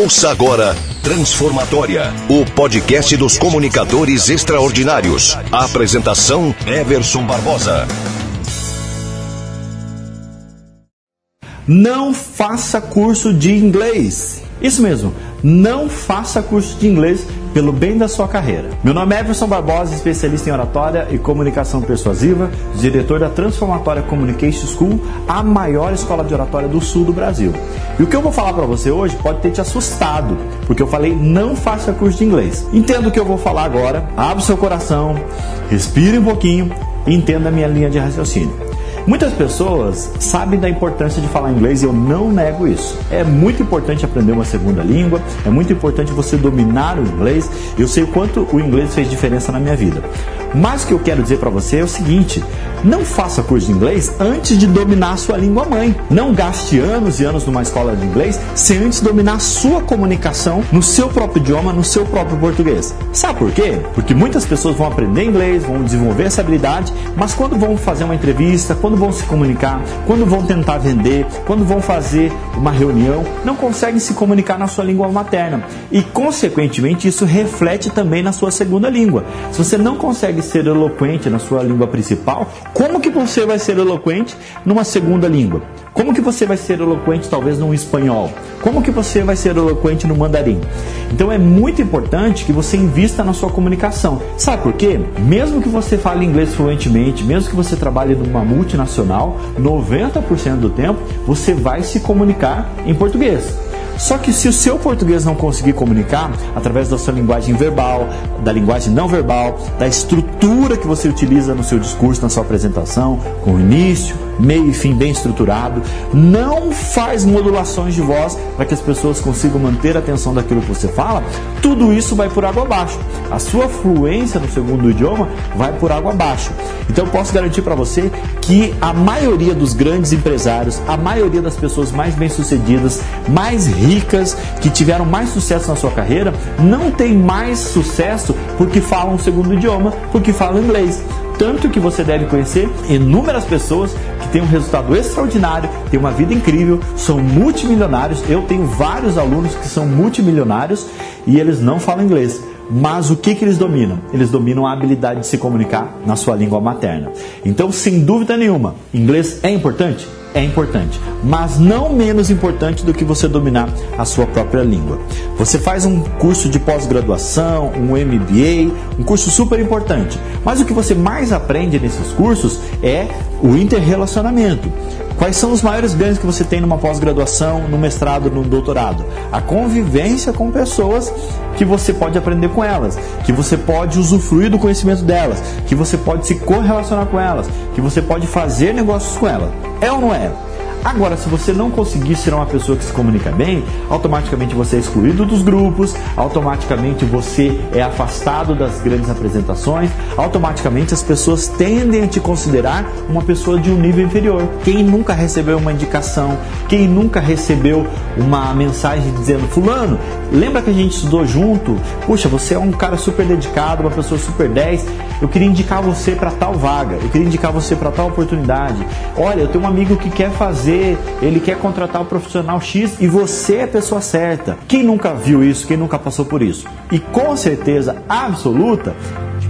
Ouça agora Transformatória, o podcast dos comunicadores extraordinários. A apresentação Everson Barbosa. Não faça curso de inglês. Isso mesmo, não faça curso de inglês pelo bem da sua carreira. Meu nome é Everson Barbosa, especialista em oratória e comunicação persuasiva, diretor da Transformatória Communication School, a maior escola de oratória do sul do Brasil. E o que eu vou falar para você hoje pode ter te assustado, porque eu falei não faça curso de inglês. Entenda o que eu vou falar agora, abre seu coração, respire um pouquinho e entenda a minha linha de raciocínio. Muitas pessoas sabem da importância de falar inglês e eu não nego isso. É muito importante aprender uma segunda língua, é muito importante você dominar o inglês. Eu sei o quanto o inglês fez diferença na minha vida. Mas o que eu quero dizer para você é o seguinte: não faça curso de inglês antes de dominar a sua língua mãe. Não gaste anos e anos numa escola de inglês sem antes dominar a sua comunicação no seu próprio idioma, no seu próprio português. Sabe por quê? Porque muitas pessoas vão aprender inglês, vão desenvolver essa habilidade, mas quando vão fazer uma entrevista, quando vão se comunicar, quando vão tentar vender, quando vão fazer uma reunião, não conseguem se comunicar na sua língua materna. E, consequentemente, isso reflete também na sua segunda língua. Se você não consegue ser eloquente na sua língua principal, como que você vai ser eloquente numa segunda língua? Como que você vai ser eloquente talvez num espanhol? Como que você vai ser eloquente no mandarim? Então é muito importante que você invista na sua comunicação. Sabe por quê? Mesmo que você fale inglês fluentemente, mesmo que você trabalhe numa multinacional, 90% do tempo você vai se comunicar em português. Só que se o seu português não conseguir comunicar através da sua linguagem verbal, da linguagem não verbal, da estrutura que você utiliza no seu discurso, na sua apresentação, com início, meio e fim bem estruturado, não faz modulações de voz para que as pessoas consigam manter a atenção daquilo que você fala, tudo isso vai por água abaixo. A sua fluência no segundo idioma vai por água abaixo. Então eu posso garantir para você que a maioria dos grandes empresários, a maioria das pessoas mais bem-sucedidas, mais ricas, que tiveram mais sucesso na sua carreira, não tem mais sucesso porque falam o segundo idioma, porque falam inglês. Tanto que você deve conhecer inúmeras pessoas têm um resultado extraordinário, têm uma vida incrível, são multimilionários. Eu tenho vários alunos que são multimilionários e eles não falam inglês. Mas o que, que eles dominam? Eles dominam a habilidade de se comunicar na sua língua materna. Então, sem dúvida nenhuma, inglês é importante? É importante, mas não menos importante do que você dominar a sua própria língua. Você faz um curso de pós-graduação, um MBA, um curso super importante, mas o que você mais aprende nesses cursos é o interrelacionamento. Quais são os maiores ganhos que você tem numa pós-graduação, no mestrado, no doutorado? A convivência com pessoas que você pode aprender com elas, que você pode usufruir do conhecimento delas, que você pode se correlacionar com elas, que você pode fazer negócios com elas. É ou não é? Agora, se você não conseguir ser uma pessoa que se comunica bem, automaticamente você é excluído dos grupos, automaticamente você é afastado das grandes apresentações, automaticamente as pessoas tendem a te considerar uma pessoa de um nível inferior. Quem nunca recebeu uma indicação, quem nunca recebeu uma mensagem dizendo: Fulano, lembra que a gente estudou junto? Puxa, você é um cara super dedicado, uma pessoa super 10. Eu queria indicar você para tal vaga, eu queria indicar você para tal oportunidade. Olha, eu tenho um amigo que quer fazer ele quer contratar o profissional X e você é a pessoa certa. Quem nunca viu isso, quem nunca passou por isso? E com certeza absoluta,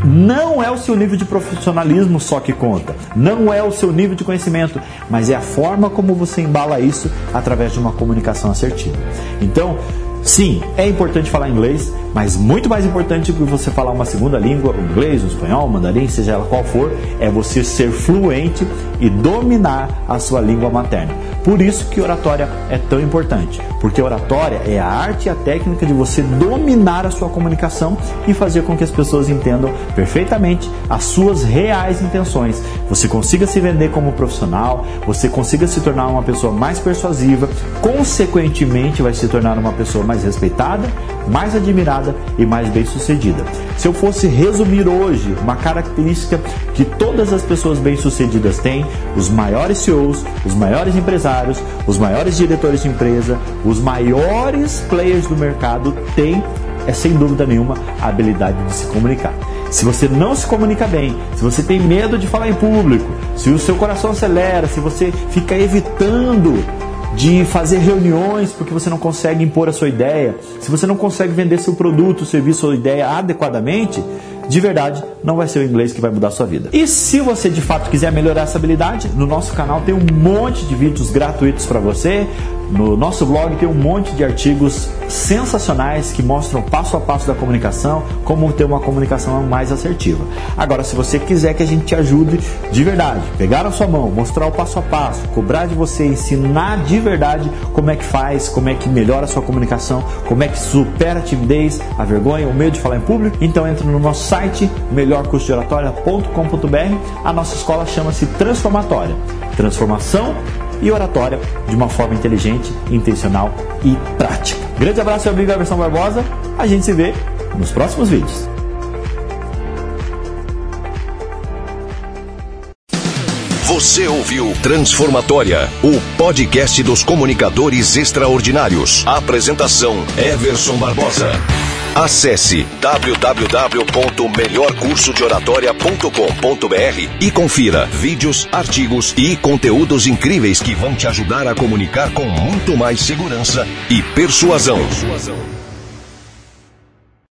não é o seu nível de profissionalismo só que conta, não é o seu nível de conhecimento, mas é a forma como você embala isso através de uma comunicação assertiva. Então, sim, é importante falar inglês, mas muito mais importante que você falar uma segunda língua, o inglês, o espanhol, o mandarim, seja ela qual for, é você ser fluente e dominar a sua língua materna. Por isso que oratória é tão importante, porque oratória é a arte e a técnica de você dominar a sua comunicação e fazer com que as pessoas entendam perfeitamente as suas reais intenções. Você consiga se vender como profissional, você consiga se tornar uma pessoa mais persuasiva, consequentemente vai se tornar uma pessoa mais respeitada, mais admirada e mais bem-sucedida. Se eu fosse resumir hoje uma característica que todas as pessoas bem-sucedidas têm, os maiores CEOs, os maiores empresários, os maiores diretores de empresa, os maiores players do mercado têm é sem dúvida nenhuma a habilidade de se comunicar. Se você não se comunica bem, se você tem medo de falar em público, se o seu coração acelera, se você fica evitando de fazer reuniões porque você não consegue impor a sua ideia, se você não consegue vender seu produto, serviço ou ideia adequadamente, de verdade, não vai ser o inglês que vai mudar a sua vida. E se você de fato quiser melhorar essa habilidade, no nosso canal tem um monte de vídeos gratuitos para você. No nosso blog tem um monte de artigos sensacionais que mostram passo a passo da comunicação, como ter uma comunicação mais assertiva. Agora, se você quiser que a gente te ajude de verdade, pegar na sua mão, mostrar o passo a passo, cobrar de você, ensinar de verdade como é que faz, como é que melhora a sua comunicação, como é que supera a timidez, a vergonha, o medo de falar em público, então entra no nosso site melhorcursodeoratória.com.br. A nossa escola chama-se Transformatória. Transformação e oratória de uma forma inteligente, intencional e prática. Grande abraço, meu amigo Everson Barbosa. A gente se vê nos próximos vídeos. Você ouviu Transformatória, o podcast dos comunicadores extraordinários. Apresentação: Everson Barbosa. Acesse www.melhorcursodeoratoria.com.br e confira vídeos, artigos e conteúdos incríveis que vão te ajudar a comunicar com muito mais segurança e persuasão. persuasão.